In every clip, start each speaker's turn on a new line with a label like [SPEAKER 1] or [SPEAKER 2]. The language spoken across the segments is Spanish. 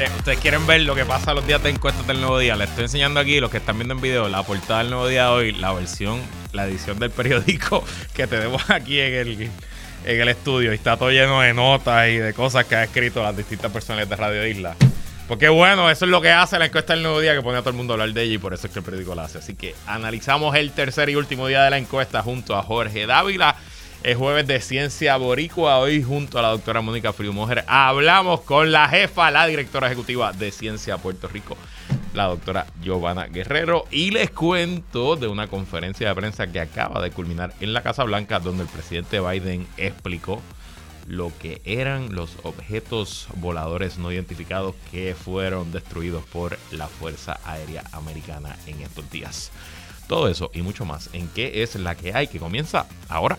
[SPEAKER 1] ustedes quieren ver lo que pasa los días de encuestas del nuevo día. Les estoy enseñando aquí, los que están viendo en video, la portada del nuevo día de hoy, la versión, la edición del periódico que tenemos aquí en el, en el estudio. Y está todo lleno de notas y de cosas que ha escrito las distintas personas de Radio Isla. Porque bueno, eso es lo que hace la encuesta del nuevo día, que pone a todo el mundo a hablar de ella y por eso es que el periódico la hace. Así que analizamos el tercer y último día de la encuesta junto a Jorge Dávila. Es jueves de Ciencia Boricua. Hoy, junto a la doctora Mónica Friumujer, hablamos con la jefa, la directora ejecutiva de Ciencia Puerto Rico, la doctora Giovanna Guerrero. Y les cuento de una conferencia de prensa que acaba de culminar en la Casa Blanca, donde el presidente Biden explicó lo que eran los objetos voladores no identificados que fueron destruidos por la Fuerza Aérea Americana en estos días. Todo eso y mucho más en qué es la que hay que comienza ahora.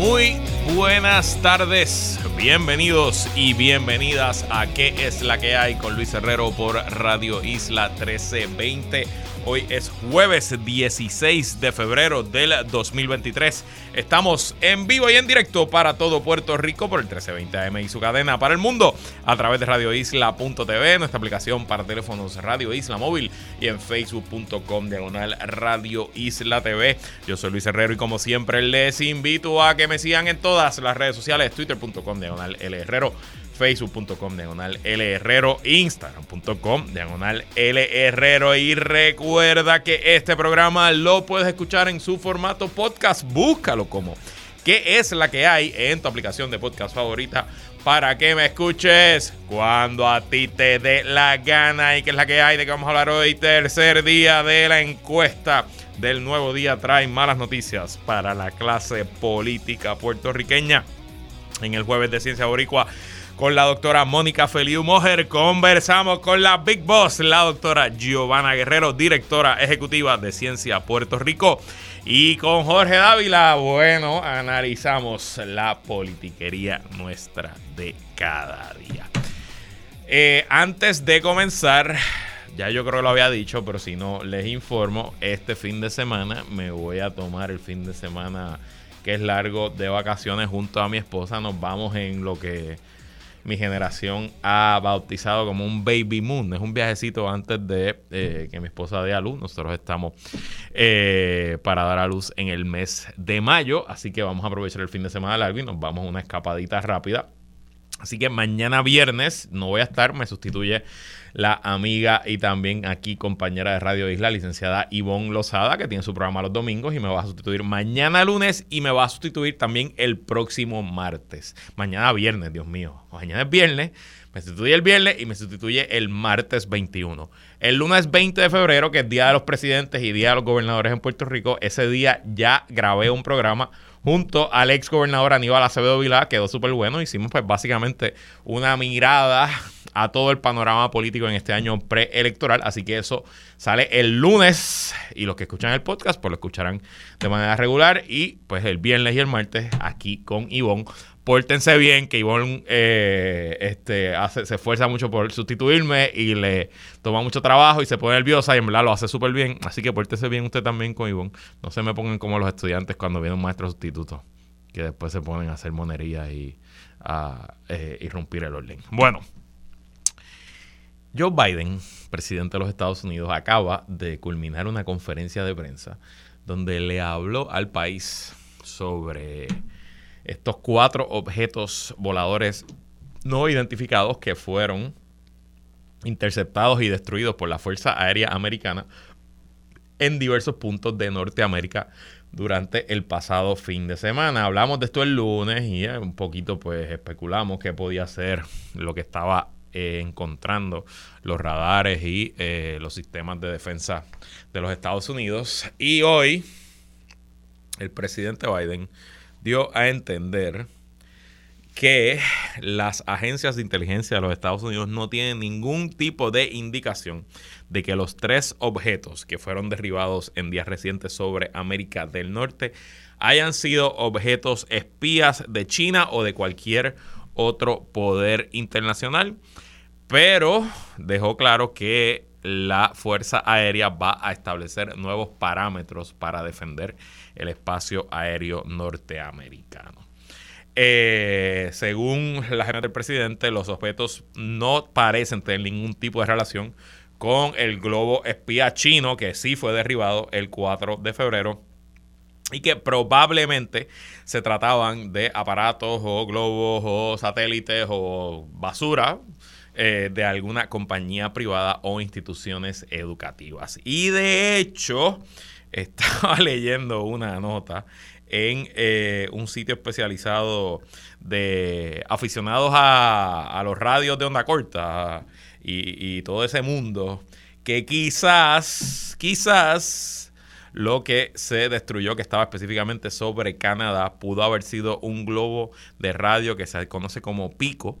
[SPEAKER 1] Muy buenas tardes, bienvenidos y bienvenidas a ¿Qué es la que hay? con Luis Herrero por Radio Isla 1320. Hoy es jueves 16 de febrero del 2023. Estamos en vivo y en directo para todo Puerto Rico por el 1320 AM y su cadena para el mundo a través de radioisla.tv, nuestra aplicación para teléfonos Radio Isla Móvil y en facebook.com diagonal Radio Isla TV. Yo soy Luis Herrero y como siempre les invito a que me sigan en todas las redes sociales, twitter.com diagonal L Herrero facebook.com diagonal L Herrero, instagram.com diagonal L Herrero. Y recuerda que este programa lo puedes escuchar en su formato podcast, búscalo como ¿Qué es la que hay en tu aplicación de podcast favorita para que me escuches cuando a ti te dé la gana. Y qué es la que hay de que vamos a hablar hoy, tercer día de la encuesta del nuevo día. Trae malas noticias para la clase política puertorriqueña. En el jueves de Ciencia Boricua con la doctora Mónica Feliu Mojer. Conversamos con la Big Boss, la doctora Giovanna Guerrero, directora ejecutiva de Ciencia Puerto Rico. Y con Jorge Dávila, bueno, analizamos la politiquería nuestra de cada día. Eh, antes de comenzar, ya yo creo que lo había dicho, pero si no, les informo, este fin de semana me voy a tomar el fin de semana que es largo de vacaciones junto a mi esposa. Nos vamos en lo que mi generación ha bautizado como un baby moon. Es un viajecito antes de eh, que mi esposa dé a luz. Nosotros estamos eh, para dar a luz en el mes de mayo, así que vamos a aprovechar el fin de semana largo y nos vamos a una escapadita rápida. Así que mañana viernes no voy a estar, me sustituye la amiga y también aquí compañera de Radio Isla, licenciada Ivonne Lozada, que tiene su programa los domingos y me va a sustituir mañana lunes y me va a sustituir también el próximo martes. Mañana viernes, Dios mío. Mañana es viernes, me sustituye el viernes y me sustituye el martes 21. El lunes 20 de febrero, que es Día de los Presidentes y Día de los Gobernadores en Puerto Rico, ese día ya grabé un programa junto al ex gobernador Aníbal Acevedo Vilá, quedó súper bueno. Hicimos pues básicamente una mirada a todo el panorama político en este año preelectoral. Así que eso sale el lunes y los que escuchan el podcast pues lo escucharán de manera regular y pues el viernes y el martes aquí con Ivonne. Pórtense bien, que Ivonne eh, este, hace, se esfuerza mucho por sustituirme y le toma mucho trabajo y se pone nerviosa y en verdad lo hace súper bien. Así que pórtese bien usted también con Ivonne. No se me pongan como los estudiantes cuando viene un maestro sustituto, que después se ponen a hacer monerías y a eh, irrumpir el orden. Bueno, Joe Biden, presidente de los Estados Unidos, acaba de culminar una conferencia de prensa donde le habló al país sobre estos cuatro objetos voladores no identificados que fueron interceptados y destruidos por la Fuerza Aérea Americana en diversos puntos de Norteamérica durante el pasado fin de semana. Hablamos de esto el lunes y eh, un poquito pues especulamos que podía ser lo que estaba eh, encontrando los radares y eh, los sistemas de defensa de los Estados Unidos. Y hoy el presidente Biden dio a entender que las agencias de inteligencia de los Estados Unidos no tienen ningún tipo de indicación de que los tres objetos que fueron derribados en días recientes sobre América del Norte hayan sido objetos espías de China o de cualquier otro poder internacional, pero dejó claro que la Fuerza Aérea va a establecer nuevos parámetros para defender el espacio aéreo norteamericano. Eh, según la agenda del presidente, los objetos no parecen tener ningún tipo de relación con el globo espía chino que sí fue derribado el 4 de febrero y que probablemente se trataban de aparatos o globos o satélites o basura eh, de alguna compañía privada o instituciones educativas. Y de hecho, estaba leyendo una nota en eh, un sitio especializado de aficionados a, los radios de onda corta y, todo ese mundo, que quizás, quizás lo que se destruyó, que estaba específicamente sobre Canadá, pudo haber sido un globo de radio que se conoce como Pico,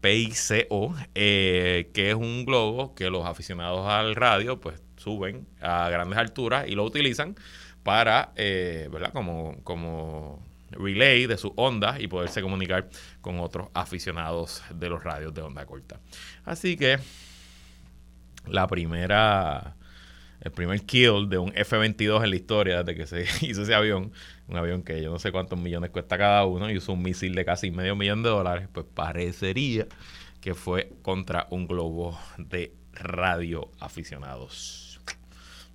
[SPEAKER 1] PICO, eh, que es un globo que los aficionados al radio pues suben a grandes alturas y lo utilizan para, eh, ¿verdad? Como, como relay de sus ondas y poderse comunicar con otros aficionados de los radios de onda corta. Así que la primera, el primer kill de un F-22 en la historia desde que se hizo ese avión, un avión que yo no sé cuántos millones cuesta cada uno y usó un misil de casi medio millón de dólares, pues parecería que fue contra un globo de radio aficionados.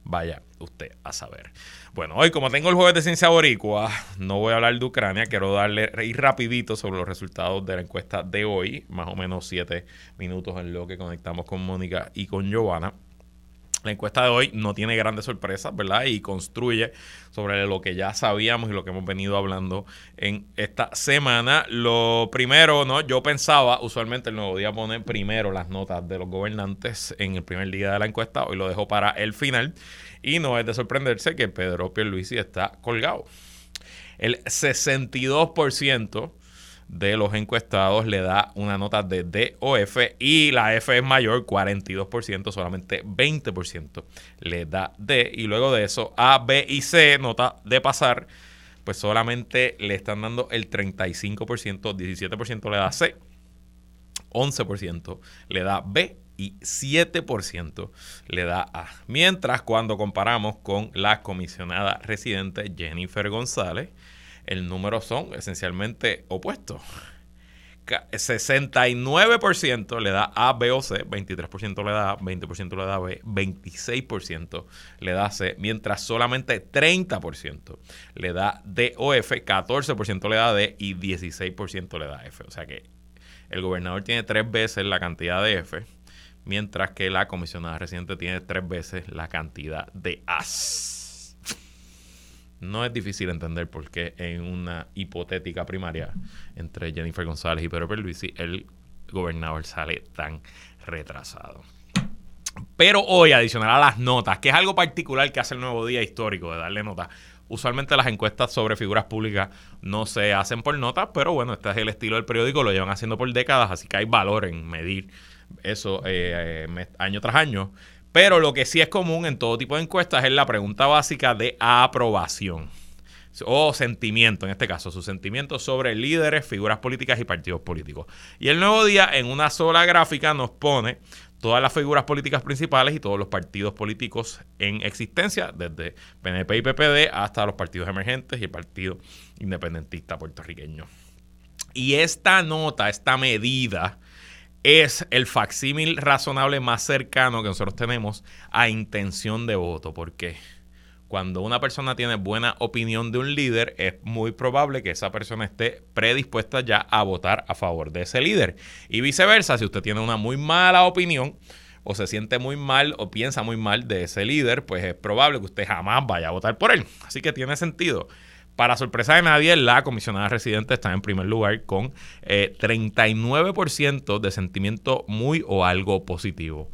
[SPEAKER 1] Vaya usted a saber. Bueno, hoy como tengo el jueves de ciencia boricua, no voy a hablar de Ucrania, quiero darle ir rapidito sobre los resultados de la encuesta de hoy, más o menos siete minutos en lo que conectamos con Mónica y con Giovanna. La encuesta de hoy no tiene grandes sorpresas, ¿verdad? Y construye sobre lo que ya sabíamos y lo que hemos venido hablando en esta semana. Lo primero, ¿no? Yo pensaba, usualmente el nuevo día pone primero las notas de los gobernantes en el primer día de la encuesta. Hoy lo dejo para el final. Y no es de sorprenderse que Pedro Pierluisi está colgado. El 62% de los encuestados le da una nota de D o F y la F es mayor, 42%, solamente 20% le da D. Y luego de eso, A, B y C, nota de pasar, pues solamente le están dando el 35%, 17% le da C, 11% le da B y 7% le da A. Mientras cuando comparamos con la comisionada residente Jennifer González, el número son esencialmente opuestos. 69% le da A, B o C, 23% le da A, 20% le da B, 26% le da C, mientras solamente 30% le da D o F, 14% le da D y 16% le da F. O sea que el gobernador tiene tres veces la cantidad de F, mientras que la comisionada residente tiene tres veces la cantidad de As no es difícil entender por qué en una hipotética primaria entre Jennifer González y Pedro Pierluisi el gobernador sale tan retrasado. Pero hoy, adicional a las notas, que es algo particular que hace el nuevo día histórico de darle notas. Usualmente las encuestas sobre figuras públicas no se hacen por notas, pero bueno, este es el estilo del periódico, lo llevan haciendo por décadas, así que hay valor en medir eso eh, eh, año tras año. Pero lo que sí es común en todo tipo de encuestas es la pregunta básica de aprobación o sentimiento, en este caso, sus sentimientos sobre líderes, figuras políticas y partidos políticos. Y el nuevo día en una sola gráfica nos pone todas las figuras políticas principales y todos los partidos políticos en existencia, desde PNP y PPD hasta los partidos emergentes y el Partido Independentista puertorriqueño. Y esta nota, esta medida, es el facsímil razonable más cercano que nosotros tenemos a intención de voto, porque cuando una persona tiene buena opinión de un líder, es muy probable que esa persona esté predispuesta ya a votar a favor de ese líder. Y viceversa, si usted tiene una muy mala opinión o se siente muy mal o piensa muy mal de ese líder, pues es probable que usted jamás vaya a votar por él. Así que tiene sentido. Para sorpresa de nadie, la comisionada residente está en primer lugar con 39% eh, de sentimiento muy o algo positivo.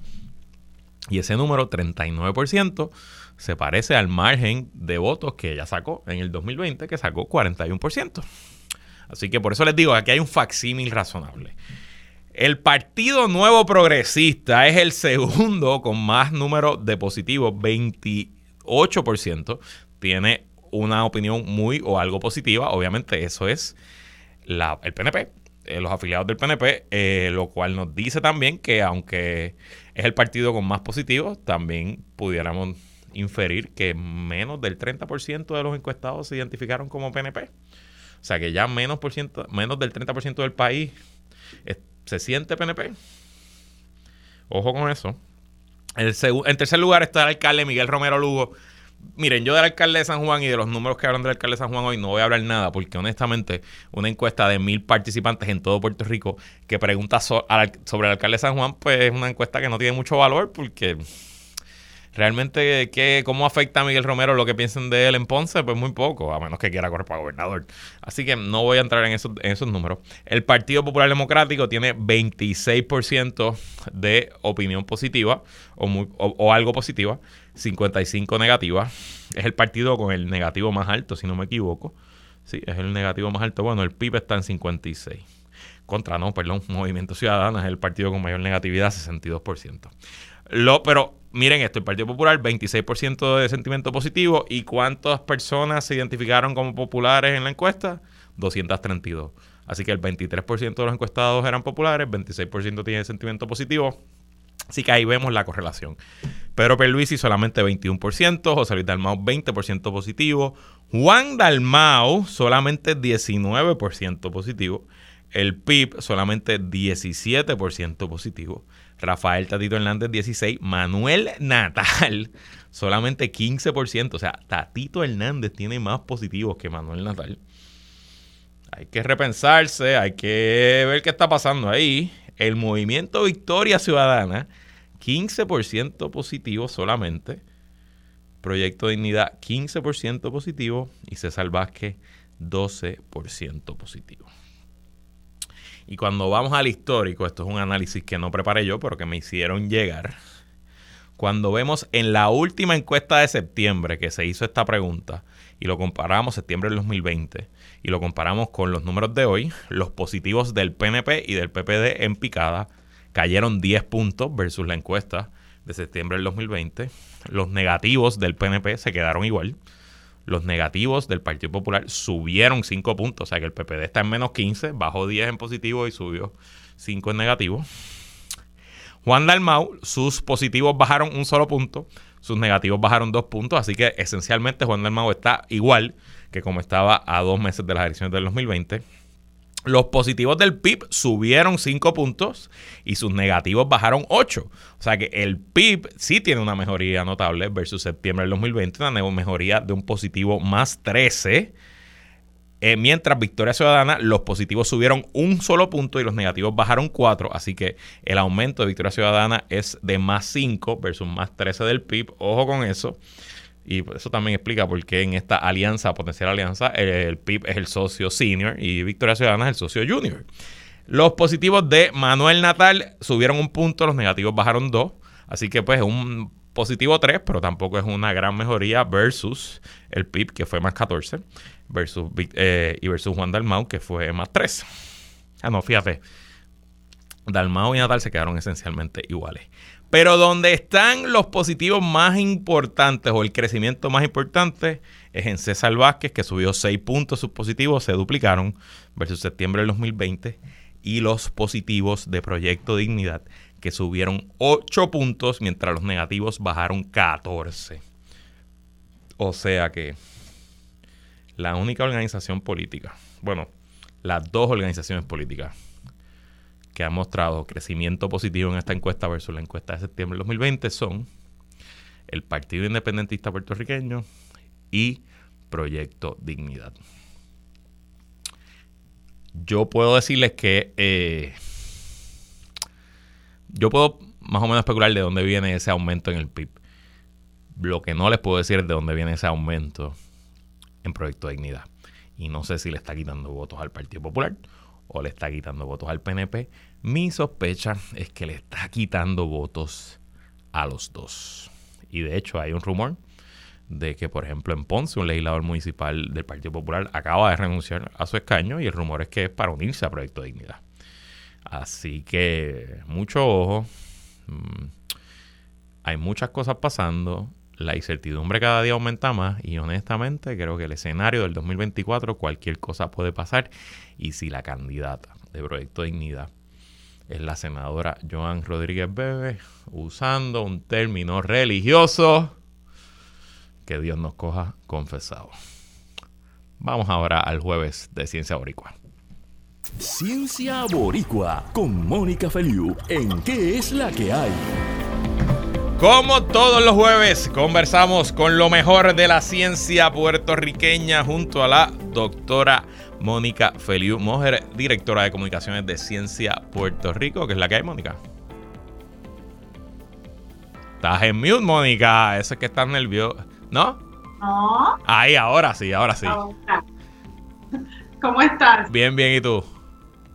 [SPEAKER 1] Y ese número, 39%, se parece al margen de votos que ella sacó en el 2020, que sacó 41%. Así que por eso les digo, aquí hay un facsímil razonable. El Partido Nuevo Progresista es el segundo con más número de positivos, 28%. Tiene una opinión muy o algo positiva. Obviamente eso es la, el PNP, eh, los afiliados del PNP, eh, lo cual nos dice también que aunque es el partido con más positivos, también pudiéramos inferir que menos del 30% de los encuestados se identificaron como PNP. O sea que ya menos, por ciento, menos del 30% del país se siente PNP. Ojo con eso. El en tercer lugar está el alcalde Miguel Romero Lugo. Miren, yo del alcalde de San Juan y de los números que hablan del alcalde de San Juan hoy no voy a hablar nada porque honestamente una encuesta de mil participantes en todo Puerto Rico que pregunta sobre el alcalde de San Juan pues es una encuesta que no tiene mucho valor porque Realmente, ¿qué, ¿cómo afecta a Miguel Romero lo que piensen de él en Ponce? Pues muy poco, a menos que quiera correr para gobernador. Así que no voy a entrar en esos, números. El Partido Popular Democrático tiene 26% de opinión positiva o, o, algo positiva, 55 negativa. Es el partido con el negativo más alto, si no me equivoco. Sí, es el negativo más alto. Bueno, el PIB está en 56 contra, no, perdón, Movimiento Ciudadano es el partido con mayor negatividad, 62%. Lo, pero miren esto, el Partido Popular, 26% de sentimiento positivo. ¿Y cuántas personas se identificaron como populares en la encuesta? 232. Así que el 23% de los encuestados eran populares, 26% tiene sentimiento positivo. Así que ahí vemos la correlación. Pedro Perluisi solamente 21%, José Luis Dalmau 20% positivo, Juan Dalmau solamente 19% positivo, el PIB solamente 17% positivo. Rafael Tatito Hernández 16, Manuel Natal solamente 15%. O sea, Tatito Hernández tiene más positivos que Manuel Natal. Hay que repensarse, hay que ver qué está pasando ahí. El movimiento Victoria Ciudadana, 15% positivo solamente. Proyecto Dignidad, 15% positivo. Y César Vázquez, 12% positivo. Y cuando vamos al histórico, esto es un análisis que no preparé yo, pero que me hicieron llegar. Cuando vemos en la última encuesta de septiembre que se hizo esta pregunta y lo comparamos septiembre del 2020 y lo comparamos con los números de hoy, los positivos del PNP y del PPD en picada cayeron 10 puntos versus la encuesta de septiembre del 2020. Los negativos del PNP se quedaron igual los negativos del Partido Popular subieron 5 puntos. O sea que el PPD está en menos 15, bajó 10 en positivo y subió 5 en negativo. Juan Dalmau, sus positivos bajaron un solo punto, sus negativos bajaron dos puntos, así que esencialmente Juan Dalmau está igual que como estaba a dos meses de las elecciones del 2020. Los positivos del PIB subieron 5 puntos y sus negativos bajaron 8. O sea que el PIB sí tiene una mejoría notable versus septiembre del 2020, una mejoría de un positivo más 13. Eh, mientras Victoria Ciudadana, los positivos subieron un solo punto y los negativos bajaron 4. Así que el aumento de Victoria Ciudadana es de más 5 versus más 13 del PIB. Ojo con eso. Y eso también explica por qué en esta alianza, potencial alianza, el, PIB es el socio senior y Victoria Ciudadana es el socio junior. Los positivos de Manuel Natal subieron un punto, los negativos bajaron dos. Así que pues un positivo 3, pero tampoco es una gran mejoría versus el PIB, que fue más 14, versus, eh, y versus Juan Dalmau, que fue más 3. Ah, no, fíjate. Dalmau y Natal se quedaron esencialmente iguales. Pero donde están los positivos más importantes o el crecimiento más importante es en César Vázquez, que subió 6 puntos, sus positivos se duplicaron versus septiembre del 2020, y los positivos de Proyecto Dignidad, que subieron 8 puntos, mientras los negativos bajaron 14. O sea que la única organización política, bueno, las dos organizaciones políticas que ha mostrado crecimiento positivo en esta encuesta versus la encuesta de septiembre del 2020 son el Partido Independentista Puertorriqueño y Proyecto Dignidad. Yo puedo decirles que eh, yo puedo más o menos especular de dónde viene ese aumento en el PIB. Lo que no les puedo decir es de dónde viene ese aumento en Proyecto Dignidad. Y no sé si le está quitando votos al Partido Popular o le está quitando votos al PNP. Mi sospecha es que le está quitando votos a los dos. Y de hecho hay un rumor de que, por ejemplo, en Ponce, un legislador municipal del Partido Popular acaba de renunciar a su escaño y el rumor es que es para unirse a Proyecto Dignidad. Así que mucho ojo. Mm, hay muchas cosas pasando. La incertidumbre cada día aumenta más y honestamente creo que el escenario del 2024 cualquier cosa puede pasar y si la candidata de Proyecto Dignidad es la senadora Joan Rodríguez Bebe usando un término religioso que Dios nos coja confesado. Vamos ahora al jueves de Ciencia Boricua.
[SPEAKER 2] Ciencia Boricua con Mónica Feliu en ¿Qué es la que hay?
[SPEAKER 1] Como todos los jueves, conversamos con lo mejor de la ciencia puertorriqueña junto a la doctora Mónica Feliu Mojer, directora de comunicaciones de Ciencia Puerto Rico, que es la que hay, Mónica. Estás en mute, Mónica. Eso es que estás nervioso. ¿No?
[SPEAKER 3] No.
[SPEAKER 1] Ahí, ahora sí, ahora sí.
[SPEAKER 3] ¿Cómo estás?
[SPEAKER 1] Bien, bien, ¿y tú?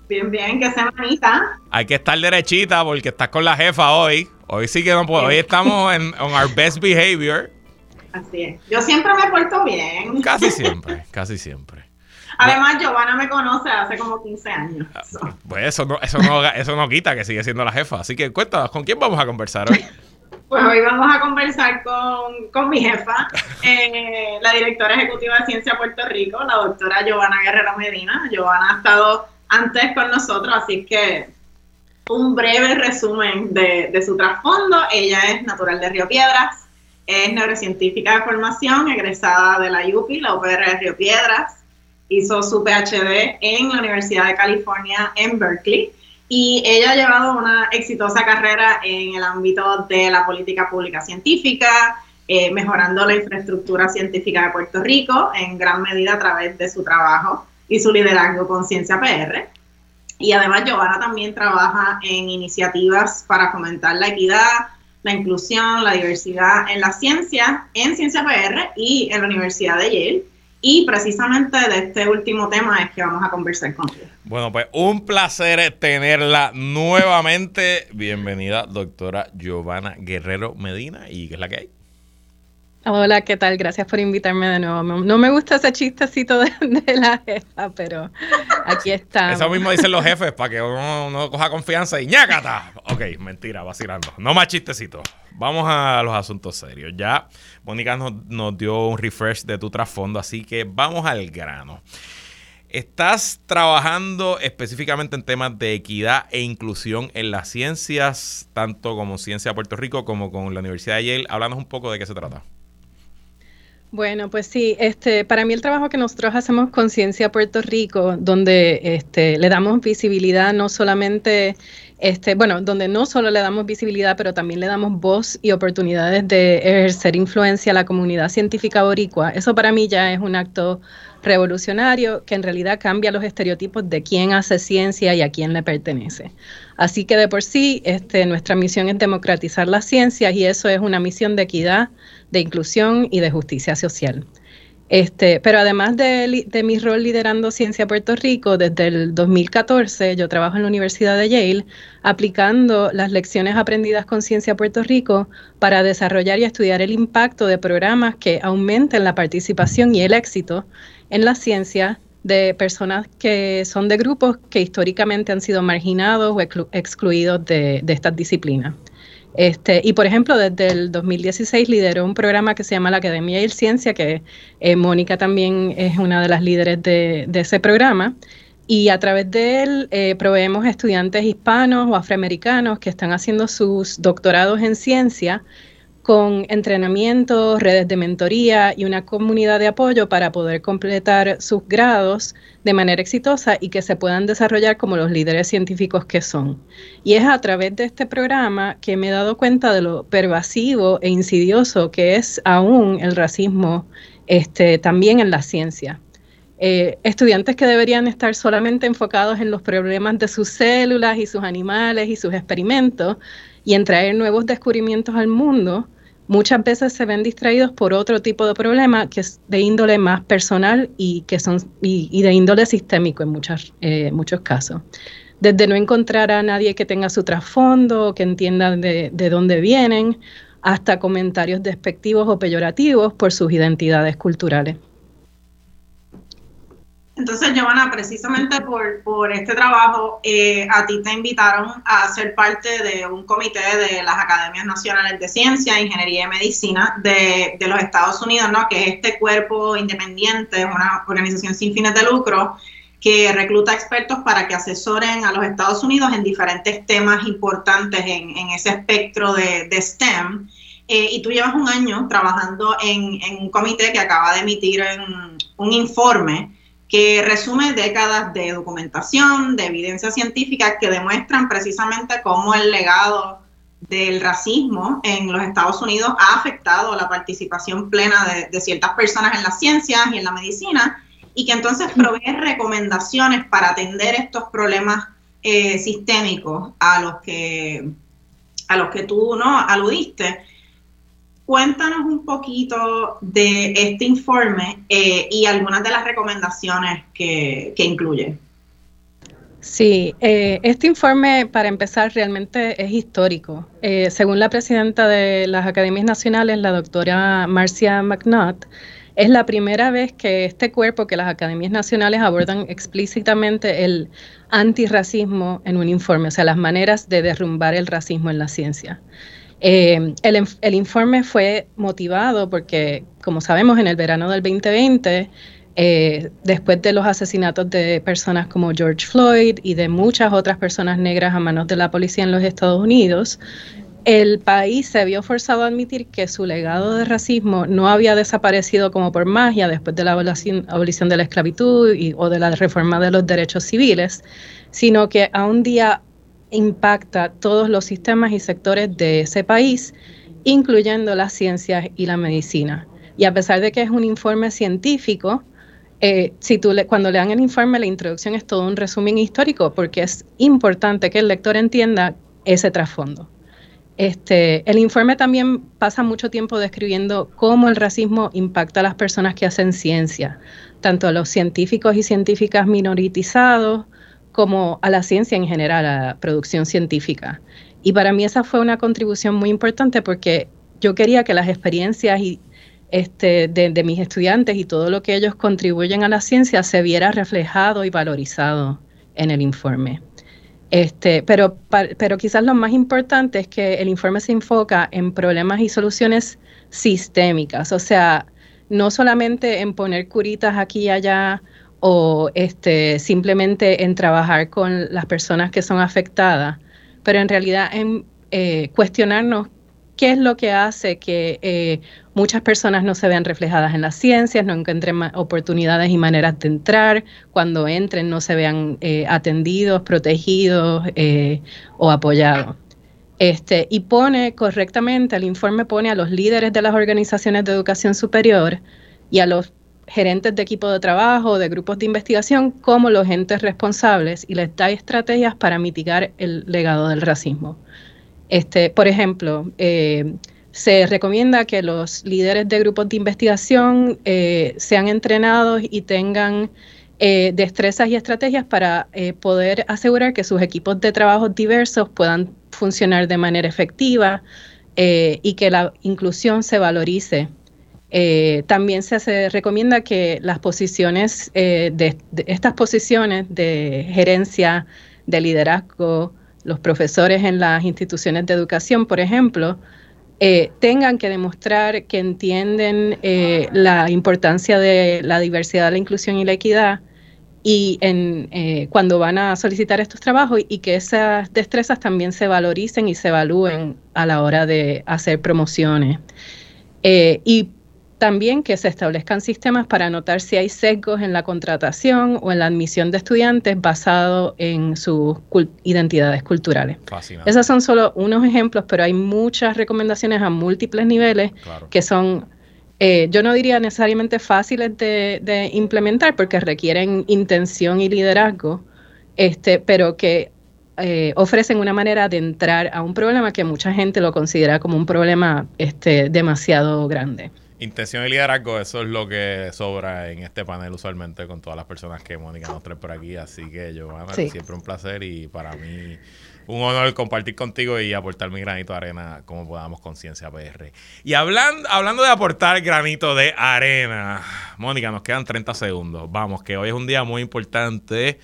[SPEAKER 3] Bien, bien, que semanita.
[SPEAKER 1] Hay que estar derechita porque estás con la jefa hoy. Hoy sí que no puedo. Hoy estamos en on our best behavior.
[SPEAKER 3] Así es. Yo siempre me porto bien.
[SPEAKER 1] Casi siempre, casi siempre.
[SPEAKER 3] Además, Giovanna me conoce hace como 15 años.
[SPEAKER 1] Pues eso no, eso no, eso no quita que sigue siendo la jefa. Así que cuéntanos, ¿con quién vamos a conversar hoy?
[SPEAKER 3] Pues hoy vamos a conversar con, con mi jefa, eh, la directora ejecutiva de Ciencia Puerto Rico, la doctora Giovanna Guerrero Medina. Giovanna ha estado antes con nosotros, así que un breve resumen de, de su trasfondo. Ella es natural de Río Piedras, es neurocientífica de formación, egresada de la UPI, la UPR de Río Piedras. Hizo su PhD en la Universidad de California en Berkeley y ella ha llevado una exitosa carrera en el ámbito de la política pública científica, eh, mejorando la infraestructura científica de Puerto Rico en gran medida a través de su trabajo y su liderazgo con Ciencia PR. Y además Giovanna también trabaja en iniciativas para fomentar la equidad, la inclusión, la diversidad en la ciencia, en Ciencia PR y en la Universidad de Yale y precisamente de este último tema es que vamos a conversar con ella.
[SPEAKER 1] Bueno, pues un placer tenerla nuevamente. Bienvenida, doctora Giovanna Guerrero Medina. ¿Y qué es la que hay?
[SPEAKER 4] Hola, ¿qué tal? Gracias por invitarme de nuevo. No me gusta ese chistecito de, la jefa, pero aquí está.
[SPEAKER 1] Eso mismo dicen los jefes para que uno, coja confianza y ñácata. Ok, mentira, vacilando. No más chistecitos. Vamos a los asuntos serios. Ya Mónica nos, nos dio un refresh de tu trasfondo, así que vamos al grano. Estás trabajando específicamente en temas de equidad e inclusión en las ciencias, tanto como Ciencia de Puerto Rico como con la Universidad de Yale. Háblanos un poco de qué se trata.
[SPEAKER 4] Bueno, pues sí, este, para mí el trabajo que nosotros hacemos con Ciencia Puerto Rico, donde este, le damos visibilidad no solamente, este, bueno, donde no solo le damos visibilidad, pero también le damos voz y oportunidades de ejercer influencia a la comunidad científica boricua. Eso para mí ya es un acto revolucionario que en realidad cambia los estereotipos de quién hace ciencia y a quién le pertenece. Así que de por sí, este, nuestra misión es democratizar las ciencias y eso es una misión de equidad, de inclusión y de justicia social. Este, pero además de, de, mi rol liderando Ciencia Puerto Rico, desde el 2014 yo trabajo en la Universidad de Yale aplicando las lecciones aprendidas con Ciencia Puerto Rico para desarrollar y estudiar el impacto de programas que aumenten la participación y el éxito en la ciencia de personas que son de grupos que históricamente han sido marginados o excluidos de, estas disciplinas. Este, y por ejemplo, desde el 2016 lideró un programa que se llama la Academia y Ciencia, que eh, Mónica también es una de las líderes de, ese programa. Y a través de él eh, proveemos estudiantes hispanos o afroamericanos que están haciendo sus doctorados en ciencia con entrenamiento, redes de mentoría y una comunidad de apoyo para poder completar sus grados de manera exitosa y que se puedan desarrollar como los líderes científicos que son. Y es a través de este programa que me he dado cuenta de lo pervasivo e insidioso que es aún el racismo este, también en la ciencia. Eh, estudiantes que deberían estar solamente enfocados en los problemas de sus células y sus animales y sus experimentos y en traer nuevos descubrimientos al mundo, muchas veces se ven distraídos por otro tipo de problema que es de índole más personal y que son y, de índole sistémico en eh, muchos casos. Desde no encontrar a nadie que tenga su trasfondo, que entienda de, dónde vienen, hasta comentarios despectivos o peyorativos por sus identidades culturales.
[SPEAKER 3] Entonces, Giovanna, precisamente por, por este trabajo, eh, a ti te invitaron a ser parte de un comité de las Academias Nacionales de Ciencia, Ingeniería y Medicina de, de los Estados Unidos, ¿no? que es este cuerpo independiente, una organización sin fines de lucro, que recluta expertos para que asesoren a los Estados Unidos en diferentes temas importantes en, en ese espectro de, de STEM. Eh, y tú llevas un año trabajando en, en, un comité que acaba de emitir un informe que resume décadas de documentación, de evidencia científica que demuestran precisamente cómo el legado del racismo en los Estados Unidos ha afectado la participación plena de, de ciertas personas en las ciencias y en la medicina y que entonces provee recomendaciones para atender estos problemas eh, sistémicos a los que a los que tú no aludiste. Cuéntanos un poquito de este informe eh, y algunas de las recomendaciones que, incluye.
[SPEAKER 4] Sí, eh, este informe, para empezar, realmente es histórico. Eh, según la presidenta de las Academias Nacionales, la doctora Marcia McNutt, es la primera vez que este cuerpo, que las academias nacionales abordan explícitamente el antirracismo en un informe, o sea, las maneras de derrumbar el racismo en la ciencia. Eh, el, informe fue motivado porque, como sabemos, en el verano del 2020, eh, después de los asesinatos de personas como George Floyd y de muchas otras personas negras a manos de la policía en los Estados Unidos, el país se vio forzado a admitir que su legado de racismo no había desaparecido como por magia después de la abolición, abolición de la esclavitud y, o de la reforma de los derechos civiles, sino que a un día impacta todos los sistemas y sectores de ese país, incluyendo las ciencias y la medicina. Y a pesar de que es un informe científico, eh, le, cuando lean el informe, la introducción es todo un resumen histórico, porque es importante que el lector entienda ese trasfondo. Este, el informe también pasa mucho tiempo describiendo cómo el racismo impacta a las personas que hacen ciencia, tanto a los científicos y científicas minoritizados como a la ciencia en general, a la producción científica. Y para mí esa fue una contribución muy importante porque yo quería que las experiencias y, este, de, mis estudiantes y todo lo que ellos contribuyen a la ciencia se viera reflejado y valorizado en el informe. Este, pero, pero quizás lo más importante es que el informe se enfoca en problemas y soluciones sistémicas, o sea, no solamente en poner curitas aquí y allá o este, simplemente en trabajar con las personas que son afectadas, pero en realidad en eh, cuestionarnos qué es lo que hace que eh, muchas personas no se vean reflejadas en las ciencias, no encuentren oportunidades y maneras de entrar, cuando entren no se vean eh, atendidos, protegidos eh, o apoyados. Este, y pone correctamente, el informe pone a los líderes de las organizaciones de educación superior y a los gerentes de equipo de trabajo, de grupos de investigación, como los entes responsables y les da estrategias para mitigar el legado del racismo. Este, por ejemplo, eh, se recomienda que los líderes de grupos de investigación eh, sean entrenados y tengan eh, destrezas y estrategias para poder asegurar que sus equipos de trabajo diversos puedan funcionar de manera efectiva y que la inclusión se valorice. Eh, también se, se, recomienda que las posiciones, de, de estas posiciones de gerencia, de liderazgo, los profesores en las instituciones de educación, por ejemplo, eh, tengan que demostrar que entienden eh, la importancia de la diversidad, la inclusión y la equidad y en, eh, cuando van a solicitar estos trabajos y que esas destrezas también se valoricen y se evalúen a la hora de hacer promociones. y también que se establezcan sistemas para notar si hay sesgos en la contratación o en la admisión de estudiantes basado en sus cult identidades culturales. Fascinante. Esos son solo unos ejemplos, pero hay muchas recomendaciones a múltiples niveles claro. que son, eh, yo no diría necesariamente fáciles de, de, implementar porque requieren intención y liderazgo, este, pero que eh, ofrecen una manera de entrar a un problema que mucha gente lo considera como un problema este, demasiado grande.
[SPEAKER 1] Intención y liderazgo, eso es lo que sobra en este panel usualmente con todas las personas que Mónica nos trae por aquí. Así que, Giovanna, sí. siempre un placer y para mí un honor compartir contigo y aportar mi granito de arena como podamos Conciencia PR. Y hablando, hablando de aportar granito de arena, Mónica, nos quedan 30 segundos. Vamos, que hoy es un día muy importante.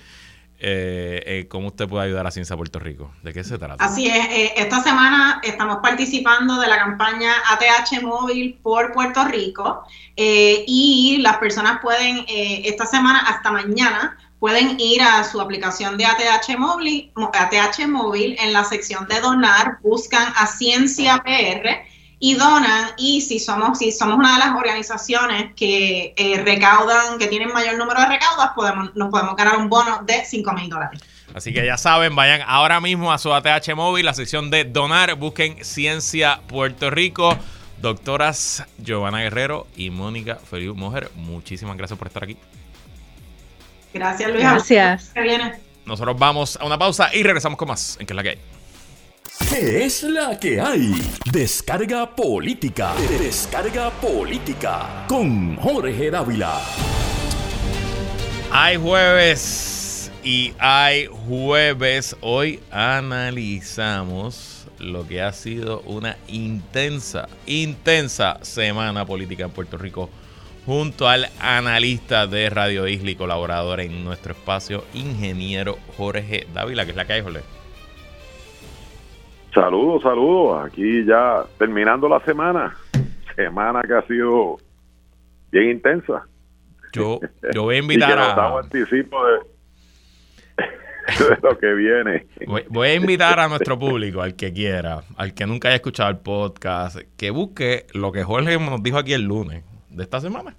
[SPEAKER 1] Eh, eh, ¿Cómo usted puede ayudar a Ciencia Puerto Rico? ¿De qué se trata?
[SPEAKER 3] Así es, eh, esta semana estamos participando de la campaña ATH Móvil por Puerto Rico y las personas pueden, esta semana hasta mañana, pueden ir a su aplicación de ATH Móvil, ATH Móvil en la sección de donar, buscan a Ciencia PR y donan y si somos si somos una de las organizaciones que eh, recaudan que tienen mayor número de recaudas podemos nos podemos ganar un bono de 5 mil dólares
[SPEAKER 1] Así que ya saben, vayan ahora mismo a su ATH móvil, la sección de donar, busquen Ciencia Puerto Rico. Doctoras Giovanna Guerrero y Mónica Feliu Mujer, muchísimas gracias por estar aquí.
[SPEAKER 3] Gracias, Luis.
[SPEAKER 4] Gracias.
[SPEAKER 1] Nosotros vamos a una pausa y regresamos con más en que es la que hay.
[SPEAKER 2] ¿Qué es la que hay? Descarga política. Descarga política. Con Jorge Dávila.
[SPEAKER 1] Hay jueves y hay jueves. Hoy analizamos lo que ha sido una intensa, intensa semana política en Puerto Rico junto al analista de Radio Isla colaborador en nuestro espacio, ingeniero Jorge Dávila, que es la que hay, Jorge.
[SPEAKER 5] Saludos, saludos. Aquí ya terminando la semana. Semana que ha sido bien intensa.
[SPEAKER 1] Yo, yo voy a invitar
[SPEAKER 5] a. anticipo de, de, lo que viene.
[SPEAKER 1] voy, a invitar a nuestro público, al que quiera, al que nunca haya escuchado el podcast, que busque lo que Jorge nos dijo aquí el lunes de esta semana,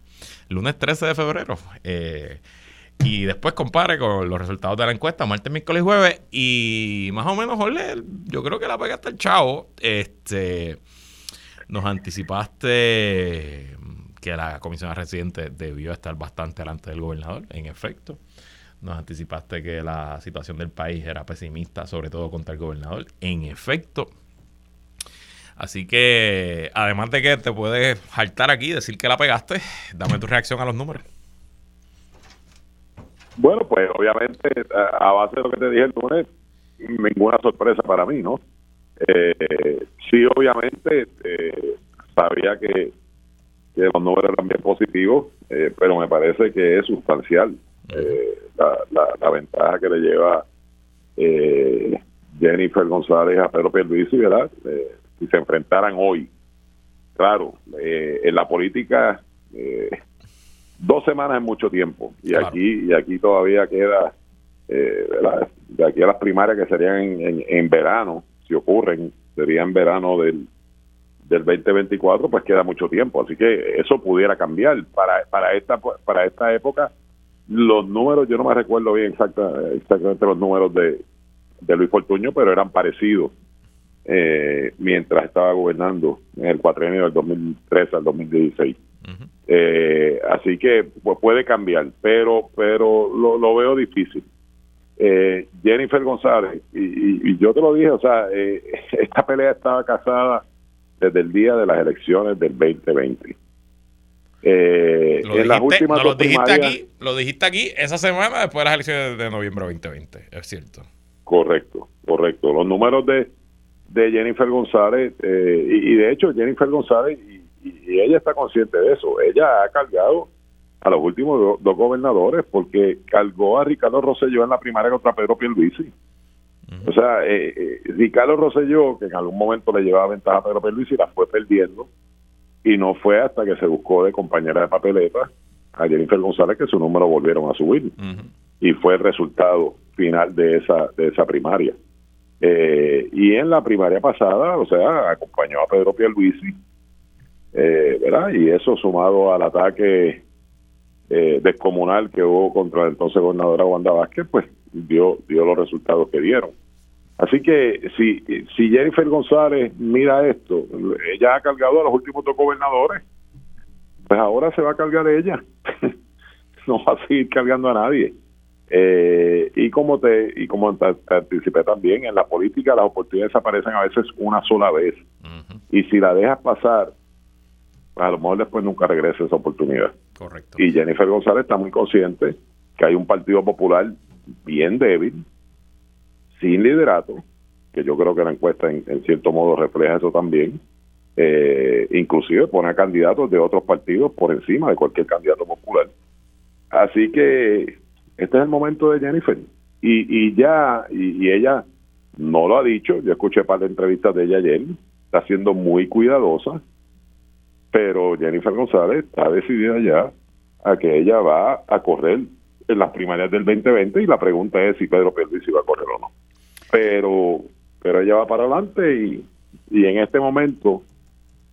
[SPEAKER 1] lunes 13 de febrero. Eh, y después compare con los resultados de la encuesta, martes, miércoles y jueves. Y más o menos, Jorge, yo creo que la pegaste el chavo. Este, nos anticipaste que la comisión residente debió estar bastante delante del gobernador, en efecto. Nos anticipaste que la situación del país era pesimista, sobre todo contra el gobernador, en efecto. Así que, además de que te puedes saltar aquí, decir que la pegaste, dame tu reacción a los números.
[SPEAKER 5] Bueno, pues obviamente, a base de lo que te dije el lunes, ninguna sorpresa para mí, ¿no? Eh, sí, obviamente, eh, sabía que, los números eran bien positivos, eh, pero me parece que es sustancial la, ventaja que le lleva Jennifer González a Pedro Pierluisi, ¿verdad? si se enfrentaran hoy. Claro, en la política dos semanas es mucho tiempo. Y aquí y aquí todavía queda eh, de aquí a las primarias que serían en, en, verano si ocurren sería en verano del del 2024 pues queda mucho tiempo. Así que eso pudiera cambiar. Para para esta para esta época los números yo no me recuerdo bien exacta, exactamente los números de, de Luis Fortuño pero eran parecidos eh, mientras estaba gobernando en el cuatrienio del 2013 al 2016 eh, así que pues puede cambiar, pero pero lo, veo difícil. Eh, Jennifer González, y, yo te lo dije, o sea, eh, esta pelea estaba casada desde el día de las elecciones del 2020.
[SPEAKER 1] Eh, lo en las últimas lo dijiste aquí, lo dijiste aquí esa semana después de las elecciones de noviembre 2020, es cierto.
[SPEAKER 5] Correcto, correcto. Los números de, de Jennifer González, y, y, de hecho Jennifer González y, y, ella está consciente de eso. Ella ha cargado a los últimos dos gobernadores porque cargó a Ricardo Rosselló en la primaria contra Pedro Pierluisi. O sea, eh, eh, Ricardo Rosselló, que en algún momento le llevaba ventaja a Pedro Pierluisi, la fue perdiendo y no fue hasta que se buscó de compañera de papeleta a Jennifer González que su número volvieron a subir. Y fue el resultado final de esa, de esa primaria. Eh, y en la primaria pasada, o sea, acompañó a Pedro Pierluisi eh, ¿verdad? Y eso sumado al ataque eh, descomunal que hubo contra la entonces gobernadora Wanda Vázquez, pues dio, dio los resultados que dieron. Así que si, si Jennifer González mira esto, ella ha cargado a los últimos dos gobernadores, pues ahora se va a cargar ella. no va a seguir cargando a nadie. Eh, y como te y como te, anticipé también, en la política las oportunidades aparecen a veces una sola vez. Y si la dejas pasar, a lo mejor después nunca regrese esa oportunidad.
[SPEAKER 1] Correcto.
[SPEAKER 5] Y Jennifer González está muy consciente que hay un Partido Popular bien débil, sin liderato, que yo creo que la encuesta en, cierto modo refleja eso también. Eh, inclusive pone a candidatos de otros partidos por encima de cualquier candidato popular. Así que este es el momento de Jennifer. Y, y ya, y, ella no lo ha dicho, yo escuché un par de entrevistas de ella ayer, está siendo muy cuidadosa, pero Jennifer González está decidida ya a que ella va a correr en las primarias del 2020 y la pregunta es si Pedro Pierluisi va a correr o no. Pero, pero ella va para adelante y, y en este momento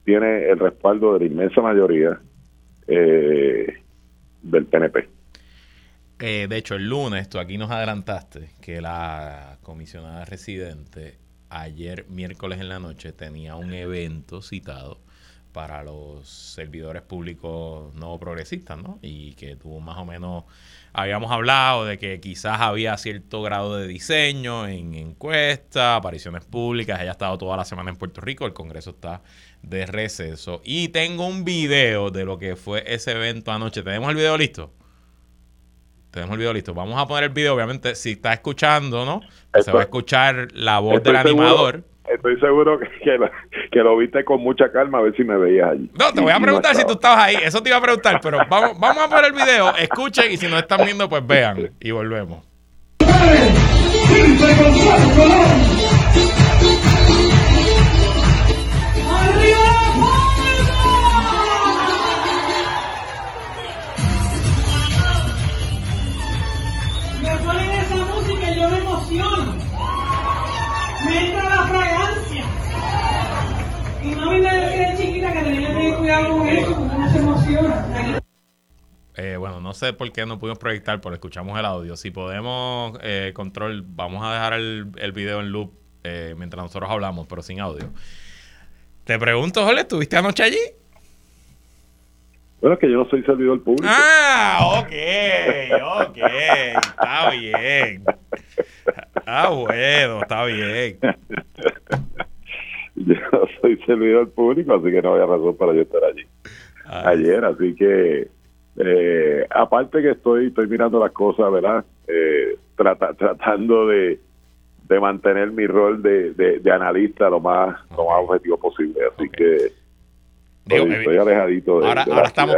[SPEAKER 5] tiene el respaldo de la inmensa mayoría eh, del PNP.
[SPEAKER 1] Eh, de hecho, el lunes, tú aquí nos adelantaste que la comisionada residente ayer, miércoles en la noche, tenía un evento citado para los servidores públicos no progresistas, ¿no? Y que tuvo más o menos, habíamos hablado de que quizás había cierto grado de diseño en encuestas, apariciones públicas, ella ha estado toda la semana en Puerto Rico, el Congreso está de receso. Y tengo un video de lo que fue ese evento anoche. ¿Tenemos el video listo? Tenemos el video listo. Vamos a poner el video, obviamente, si está escuchando, ¿no? se va a escuchar la voz del animador.
[SPEAKER 5] Estoy seguro que, lo, viste con mucha calma, a ver si me veías allí.
[SPEAKER 1] No, te voy a preguntar si tú estabas ahí. Eso te iba a preguntar, pero vamos, vamos a poner el video. Escuchen y si no están viendo, pues vean. Y volvemos. Eh, bueno, no sé por qué no pudimos proyectar, pero escuchamos el audio. Si podemos, eh, control, vamos a dejar el, el video en loop eh, mientras nosotros hablamos, pero sin audio. Te pregunto, Jorge, ¿estuviste anoche allí?
[SPEAKER 5] Bueno, es que yo no soy servidor público.
[SPEAKER 1] Ah, ok, ok, está bien. Ah, bueno, está bien.
[SPEAKER 5] Soy servidor público, así que no había razón para yo estar allí. Ayer, así que eh, aparte que estoy estoy mirando las cosas, ¿verdad? Eh, tratando de, de mantener mi rol de, de, analista lo más, lo más objetivo posible. Así que estoy, alejadito de,
[SPEAKER 1] ahora, estamos,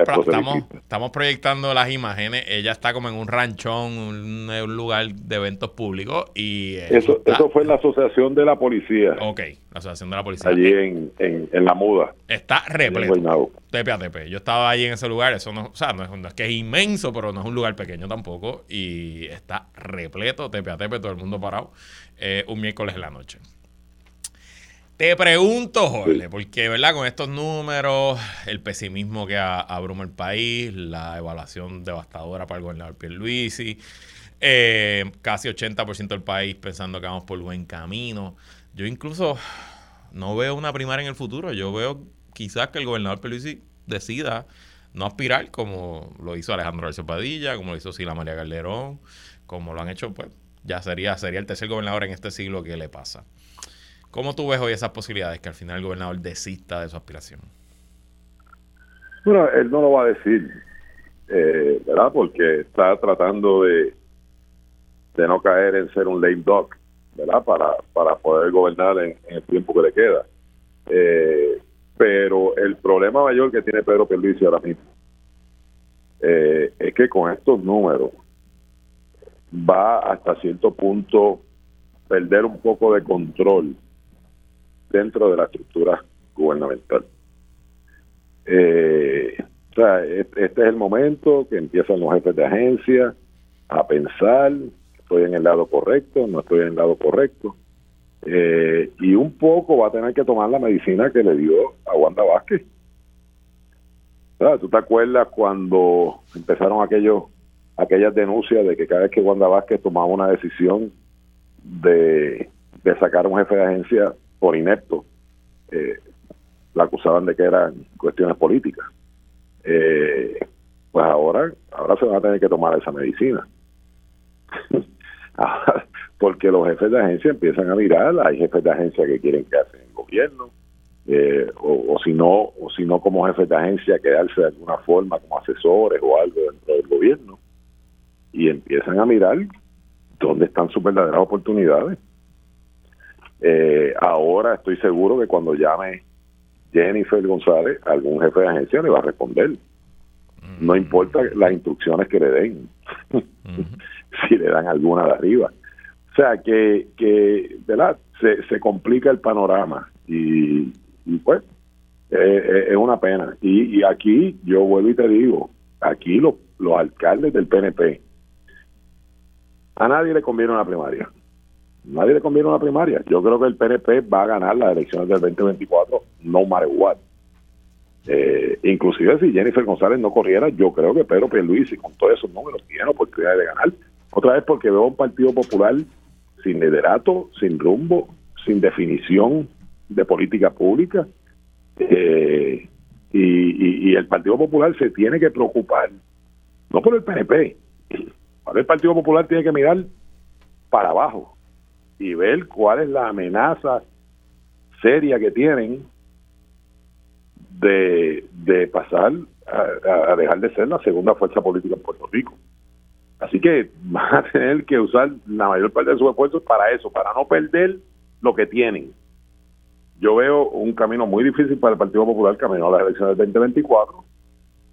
[SPEAKER 1] estamos, proyectando las imágenes. Ella está como en un ranchón, un, lugar de eventos públicos. y
[SPEAKER 5] Eso eso fue en la Asociación de la Policía.
[SPEAKER 1] Ok, la Asociación de la Policía.
[SPEAKER 5] Allí en, en, La Muda.
[SPEAKER 1] Está repleto. Tepe a tepe. Yo estaba allí en ese lugar. Eso no, o sea, no es, que es inmenso, pero no es un lugar pequeño tampoco. Y está repleto, tepe a tepe, todo el mundo parado. Eh, un miércoles en la noche. Te pregunto, Jorge, porque, ¿verdad? Con estos números, el pesimismo que abruma el país, la evaluación devastadora para el gobernador Pierluisi, eh, casi 80% del país pensando que vamos por buen camino. Yo incluso no veo una primaria en el futuro. Yo veo quizás que el gobernador Pierluisi decida no aspirar como lo hizo Alejandro García Padilla, como lo hizo Sila María Calderón, como lo han hecho, pues ya sería, sería el tercer gobernador en este siglo que le pasa. ¿Cómo tú ves hoy esas posibilidades que al final el gobernador desista de su aspiración?
[SPEAKER 5] Bueno, él no lo va a decir, eh, ¿verdad? Porque está tratando de, de no caer en ser un lame dog, ¿verdad? Para, para poder gobernar en, el tiempo que le queda. Eh, pero el problema mayor que tiene Pedro Pierluisi ahora mismo eh, es que con estos números va hasta cierto punto perder un poco de control dentro de la estructura gubernamental. Eh, o sea, este es el momento que empiezan los jefes de agencia a pensar, estoy en el lado correcto, no estoy en el lado correcto, eh, y un poco va a tener que tomar la medicina que le dio a Wanda Vázquez. ¿Tú te acuerdas cuando empezaron aquellos aquellas denuncias de que cada vez que Wanda Vázquez tomaba una decisión de, de sacar a un jefe de agencia por inepto, eh, la acusaban de que eran cuestiones políticas. Eh, pues ahora, ahora se van a tener que tomar esa medicina. porque los jefes de agencia empiezan a mirar, hay jefes de agencia que quieren quedarse en el gobierno, eh, o, si no, o si no como jefes de agencia quedarse de alguna forma como asesores o algo dentro del gobierno, y empiezan a mirar dónde están sus verdaderas oportunidades Eh, ahora estoy seguro que cuando llame Jennifer González, algún jefe de agencia le va a responder. No importa las instrucciones que le den, si le dan alguna de arriba. O sea que, que ¿verdad? Se, se complica el panorama y, pues es una pena. Y, y, aquí yo vuelvo y te digo, aquí los, los alcaldes del PNP, a nadie le conviene una primaria. Nadie le conviene una primaria. Yo creo que el PNP va a ganar las elecciones del 2024, no matter what. Eh, inclusive si Jennifer González no corriera, yo creo que Pedro Pierluisi con todos esos números tiene oportunidad de ganar. Otra vez porque veo un Partido Popular sin liderato, sin rumbo, sin definición de política pública. Eh, y, el Partido Popular se tiene que preocupar, no por el PNP, el Partido Popular tiene que mirar para abajo y ver cuál es la amenaza seria que tienen de, de pasar a, dejar de ser la segunda fuerza política en Puerto Rico. Así que van a tener que usar la mayor parte de sus esfuerzos para eso, para no perder lo que tienen. Yo veo un camino muy difícil para el Partido Popular camino a las elecciones del 2024.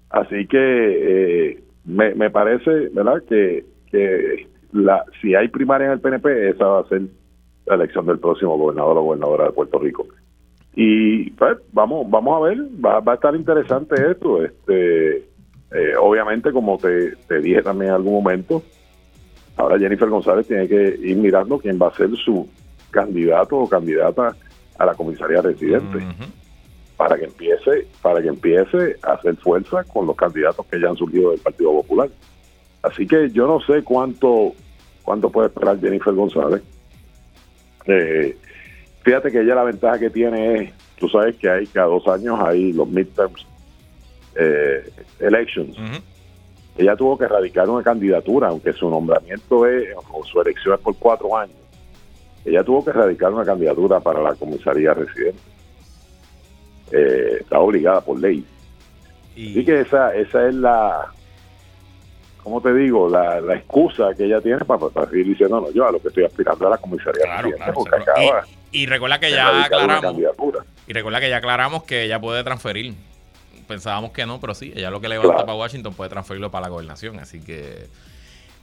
[SPEAKER 5] Así que eh, me, me parece, ¿verdad?, que, que la, si hay primaria en el PNP, esa va a ser la elección del próximo gobernador o gobernadora de Puerto Rico. Y pues vamos, vamos a ver, va, va a estar interesante esto. Este, eh, obviamente, como te, te dije también en algún momento, ahora Jennifer González tiene que ir mirando quién va a ser su candidato o candidata a la comisaría residente. para que empiece para que empiece a hacer fuerza con los candidatos que ya han surgido del Partido Popular. Así que yo no sé cuánto cuánto puede esperar Jennifer González. Eh, fíjate que ella la ventaja que tiene es, tú sabes que hay cada dos años hay los midterms eh, elections. Ella tuvo que erradicar una candidatura, aunque su nombramiento es, o su elección es por cuatro años. Ella tuvo que erradicar una candidatura para la comisaría residente. Eh, está obligada por ley. Y... Así que esa, esa es la, ¿cómo te digo? La, la excusa que ella tiene para, seguir diciendo, no, yo a lo que estoy aspirando a la comisaría
[SPEAKER 1] y, recuerda que ya aclaramos y recuerda que ya aclaramos que ella puede transferir. Pensábamos que no pero sí ella lo que levanta para Washington puede transferirlo para la gobernación así que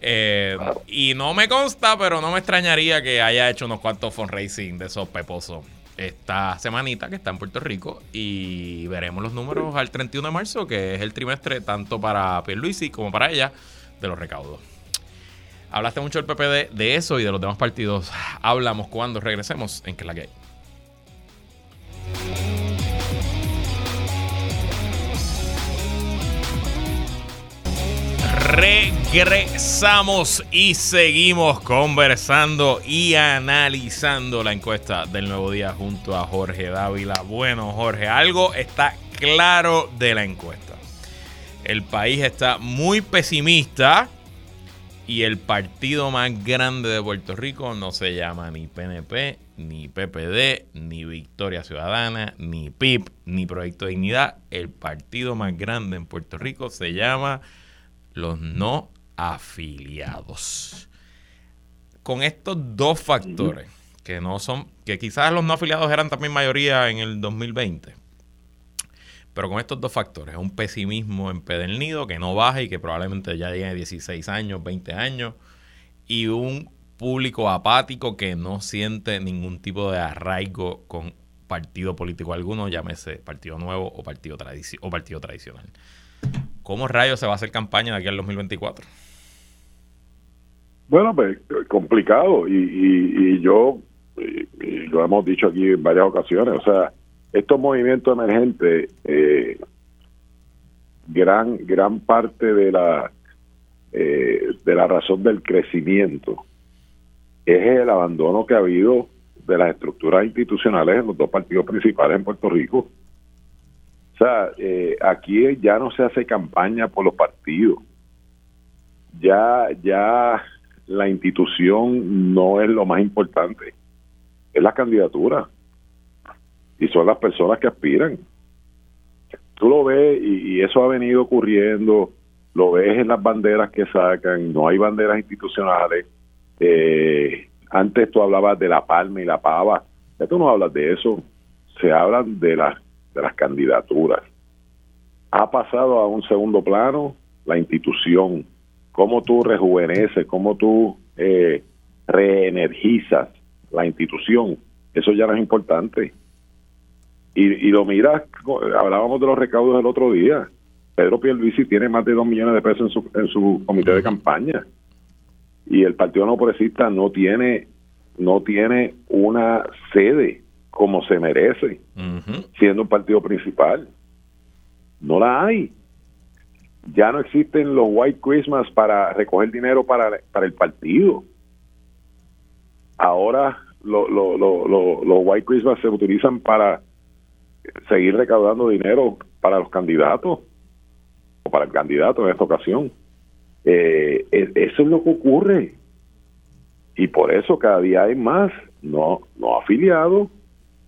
[SPEAKER 1] eh, y no me consta pero no me extrañaría que haya hecho unos cuantos fundraising de esos peposos esta semanita que está en Puerto Rico y veremos los números al 31 de marzo, que es el trimestre tanto para Pierluisi como para ella de los recaudos. Hablaste mucho del PPD de eso y de los demás partidos. Hablamos cuando regresemos en que la que Regresamos y seguimos conversando y analizando la encuesta del nuevo día junto a Jorge Dávila. Bueno, Jorge, algo está claro de la encuesta. El país está muy pesimista y el partido más grande de Puerto Rico no se llama ni PNP, ni PPD, ni Victoria Ciudadana, ni PIP, ni Proyecto Dignidad. El partido más grande en Puerto Rico se llama los no afiliados. Con estos dos factores, que no son, que quizás los no afiliados eran también mayoría en el 2020, pero con estos dos factores, un pesimismo empedernido que no baja y que probablemente ya llegue a 16 años, 20 años, y un público apático que no siente ningún tipo de arraigo con partido político alguno, llámese partido nuevo o partido, o partido tradicional. ¿Cómo rayos se va a hacer campaña de aquí al 2024?
[SPEAKER 5] Bueno, pues complicado. Y, yo, lo hemos dicho aquí en varias ocasiones, o sea, estos movimientos emergentes, eh, gran, gran parte de la, eh, de la razón del crecimiento es el abandono que ha habido de las estructuras institucionales en los dos partidos principales en Puerto Rico o sea, eh, aquí ya no se hace campaña por los partidos. Ya, ya la institución no es lo más importante, es la candidatura. Y son las personas que aspiran. Tú lo ves y, eso ha venido ocurriendo, lo ves en las banderas que sacan, no hay banderas institucionales. Eh, antes tú hablabas de la palma y la pava, Ya tú no hablas de eso, se hablan de las, de las candidaturas. Ha pasado a un segundo plano la institución, cómo tú rejuveneces, cómo tú eh, reenergizas la institución. Eso ya no es importante. Y, y lo miras, hablábamos de los recaudos del otro día. Pedro Pierluisi tiene más de dos millones de pesos en su, en su comité de campaña. Y el Partido No Progresista no tiene, no tiene una sede como se merece, siendo un partido principal. No la hay. Ya no existen los White Christmas para recoger dinero para, para el partido. Ahora lo, lo, lo, los White Christmas se utilizan para seguir recaudando dinero para los candidatos o para el candidato en esta ocasión. Eh, eso es lo que ocurre. Y por eso cada día hay más no, no afiliados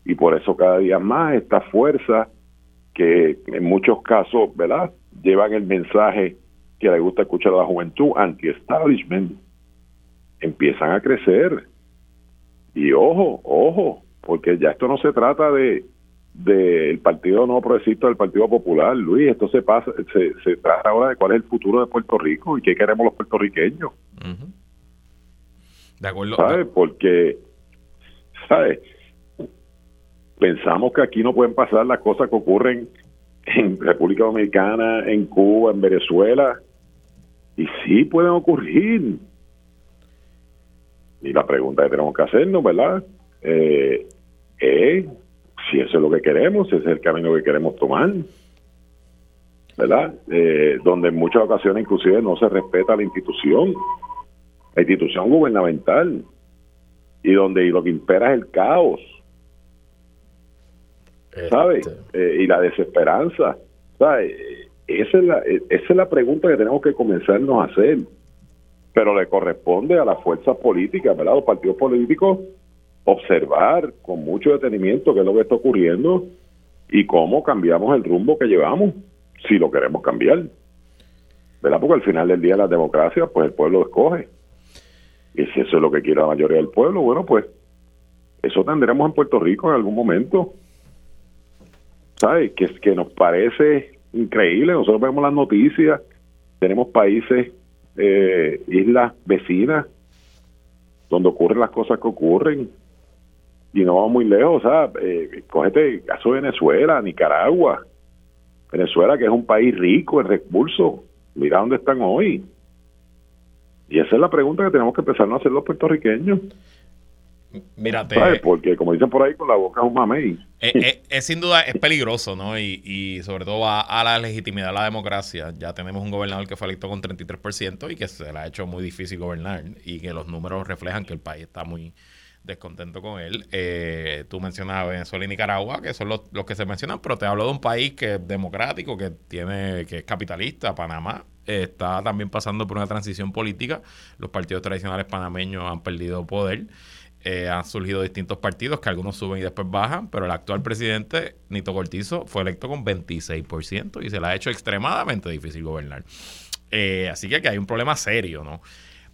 [SPEAKER 5] y por eso cada día más esta fuerza que en muchos casos, ¿verdad? Llevan el mensaje que le gusta escuchar a la juventud, anti-establishment, empiezan a crecer. Y ojo, ojo, porque ya esto no se trata de del Partido No Progresista del Partido Popular, Luis, esto se pasa, se, se trata ahora de cuál es el futuro de Puerto Rico y qué queremos los puertorriqueños.
[SPEAKER 1] De acuerdo.
[SPEAKER 5] ¿Sabes? Porque, ¿sabes? Pensamos que aquí no pueden pasar las cosas que ocurren en República Dominicana, en Cuba, en Venezuela, y sí pueden ocurrir. Y la pregunta que tenemos que hacernos, ¿verdad? Eh, si eso es lo que queremos, si ese es el camino que queremos tomar, ¿verdad? Eh, donde en muchas ocasiones inclusive no se respeta la institución, la institución gubernamental, y donde lo que impera es el caos, ¿sabes? Este. Eh, y la desesperanza, ¿sabes? Esa es, la, esa es la pregunta que tenemos que comenzarnos a hacer, pero le corresponde a las fuerzas políticas, ¿verdad? Los partidos políticos observar con mucho detenimiento qué es lo que está ocurriendo y cómo cambiamos el rumbo que llevamos, si lo queremos cambiar. ¿Verdad? Porque al final del día la democracia, pues el pueblo escoge. Y si eso es lo que quiere la mayoría del pueblo, bueno, pues eso tendremos en Puerto Rico en algún momento. ¿Sabes? Que, que nos parece increíble. Nosotros vemos las noticias, tenemos países, eh, islas vecinas, donde ocurren las cosas que ocurren y no vamos muy lejos, o sea, eh, cógete el caso de Venezuela, Nicaragua, Venezuela que es un país rico en recursos, mira dónde están hoy. Y esa es la pregunta que tenemos que empezar a hacer los puertorriqueños.
[SPEAKER 1] Mírate.
[SPEAKER 5] Porque como dicen por ahí, con la boca es un mamey.
[SPEAKER 1] Eh, eh, es, sin duda es peligroso, ¿no? Y, y sobre todo va a la legitimidad de la democracia. Ya tenemos un gobernador que fue electo con 33% y que se le ha hecho muy difícil gobernar y que los números reflejan que el país está muy descontento con él. Eh, tú mencionas Venezuela y Nicaragua, que son los, que se mencionan, pero te hablo de un país que es democrático, que tiene, que es capitalista, Panamá. está también pasando por una transición política. Los partidos tradicionales panameños han perdido poder. Eh, han surgido distintos partidos que algunos suben y después bajan, pero el actual presidente, Nito Cortizo, fue electo con 26% y se le ha hecho extremadamente difícil gobernar. Eh, así que aquí hay un problema serio, ¿no?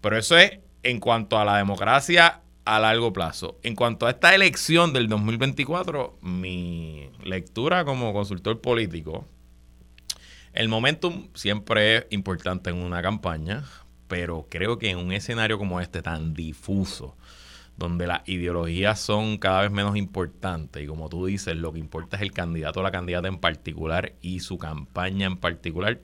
[SPEAKER 1] Pero eso es en cuanto a la democracia a largo plazo. En cuanto a esta elección del 2024, mi lectura como consultor político, el momentum siempre es importante en una campaña, pero creo que en un escenario como este tan difuso, donde las ideologías son cada vez menos importantes. Y como tú dices, lo que importa es el candidato o la candidata en particular y su campaña en particular,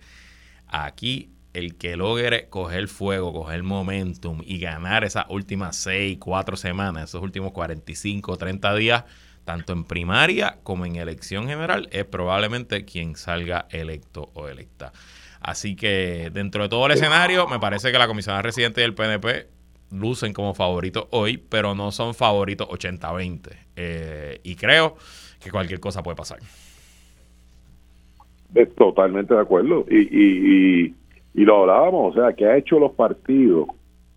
[SPEAKER 1] aquí el que logre coger fuego, coger momentum y ganar esas últimas 6, 4 semanas, esos últimos 45, 30 días, tanto en primaria como en elección general, es probablemente quien salga electo o electa. Así que dentro de todo el escenario, me parece que la comisionada residente y el PNP lucen como favoritos hoy, pero no son favoritos 80-20. Eh, y creo que cualquier cosa puede pasar.
[SPEAKER 5] Totalmente de acuerdo. y y lo hablábamos, o sea, ¿qué ha hecho los partidos,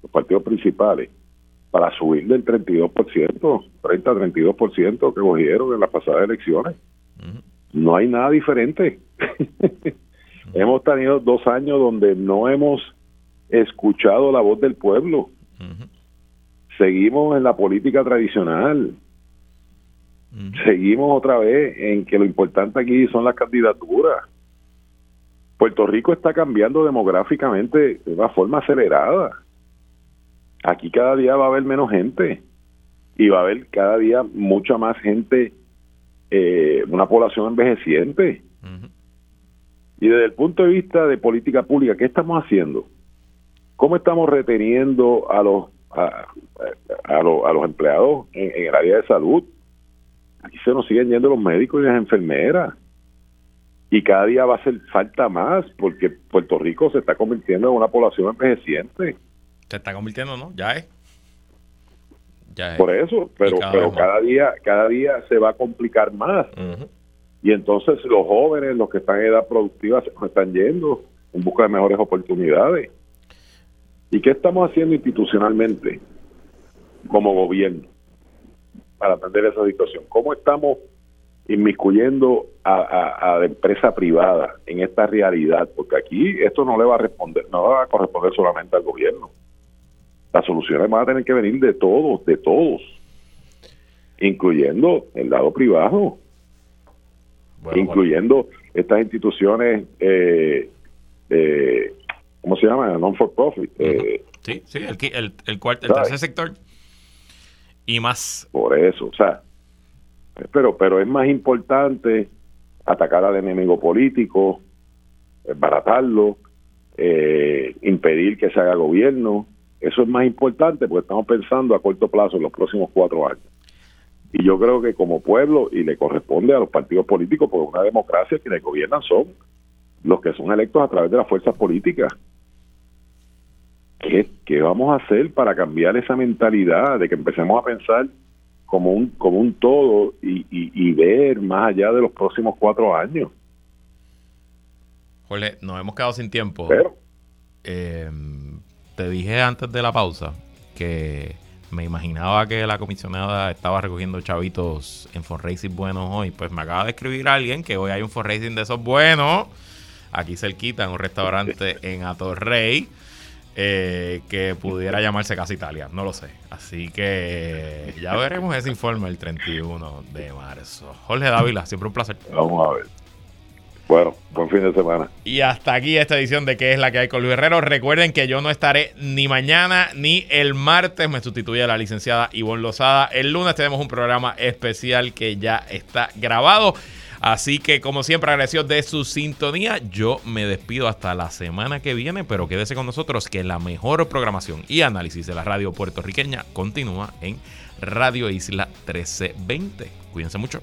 [SPEAKER 5] los partidos principales, para subir del 32%, 30-32% que cogieron en las pasadas elecciones? No hay nada diferente. hemos tenido dos años donde no hemos escuchado la voz del pueblo. Seguimos en la política tradicional. seguimos otra vez en que lo importante aquí son las candidaturas. Puerto Rico está cambiando demográficamente de una forma acelerada. Aquí cada día va a haber menos gente y va a haber cada día mucha más gente, eh, una población envejeciente. Y desde el punto de vista de política pública, ¿qué estamos haciendo? ¿Cómo estamos reteniendo a los a, a, los, empleados en, el área de salud? Aquí se nos siguen yendo los médicos y las enfermeras. Y cada día va a hacer falta más porque Puerto Rico se está convirtiendo en una población envejeciente.
[SPEAKER 1] Se está convirtiendo, ¿no? Ya es.
[SPEAKER 5] Por eso, pero cada, pero cada día cada día se va a complicar más. Y entonces los jóvenes, los que están en edad productiva, se están yendo en busca de mejores oportunidades. ¿Y qué estamos haciendo institucionalmente como gobierno para atender esa situación? ¿Cómo estamos inmiscuyendo a, la empresa privada en esta realidad? Porque aquí esto no le va a responder, no va a corresponder solamente al gobierno. Las soluciones van a tener que venir de todos, de todos, incluyendo el lado privado incluyendo estas instituciones, eh, eh, ¿cómo se llama? Non-for-profit.
[SPEAKER 1] Eh, sí, sí, el, el, el, cuarto, el tercer sector y más.
[SPEAKER 5] Por eso, o sea, pero, pero es más importante atacar al enemigo político, baratarlo, eh, impedir que se haga gobierno. Eso es más importante porque estamos pensando a corto plazo en los próximos cuatro años. Y yo creo que como pueblo, y le corresponde a los partidos políticos, porque una democracia quienes gobiernan son los que son electos a través de las fuerzas políticas. ¿Qué, ¿Qué, vamos a hacer para cambiar esa mentalidad de que empecemos a pensar como un, como un todo y, y, ver más allá de los próximos cuatro años?
[SPEAKER 1] Jorge, nos hemos quedado sin tiempo. Eh, te dije antes de la pausa que me imaginaba que la comisionada estaba recogiendo chavitos en fundraising buenos hoy. Pues me acaba de escribir alguien que hoy hay un fundraising de esos buenos. Aquí cerquita, en un restaurante en Atorrey. Eh, que pudiera llamarse Casa Italia. No lo sé. Así que ya veremos ese informe el 31 de marzo. Jorge Dávila, siempre un placer.
[SPEAKER 5] Vamos a ver. Bueno, buen fin de semana.
[SPEAKER 1] Y hasta aquí esta edición de ¿Qué es la que hay con Luis Herrero? Recuerden que yo no estaré ni mañana ni el martes. Me sustituye la licenciada Ivonne Lozada. El lunes tenemos un programa especial que ya está grabado. Así que, como siempre, agradecido de su sintonía. Yo me despido hasta la semana que viene, pero quédese con nosotros que la mejor programación y análisis de la radio puertorriqueña continúa en Radio Isla 1320. Cuídense mucho.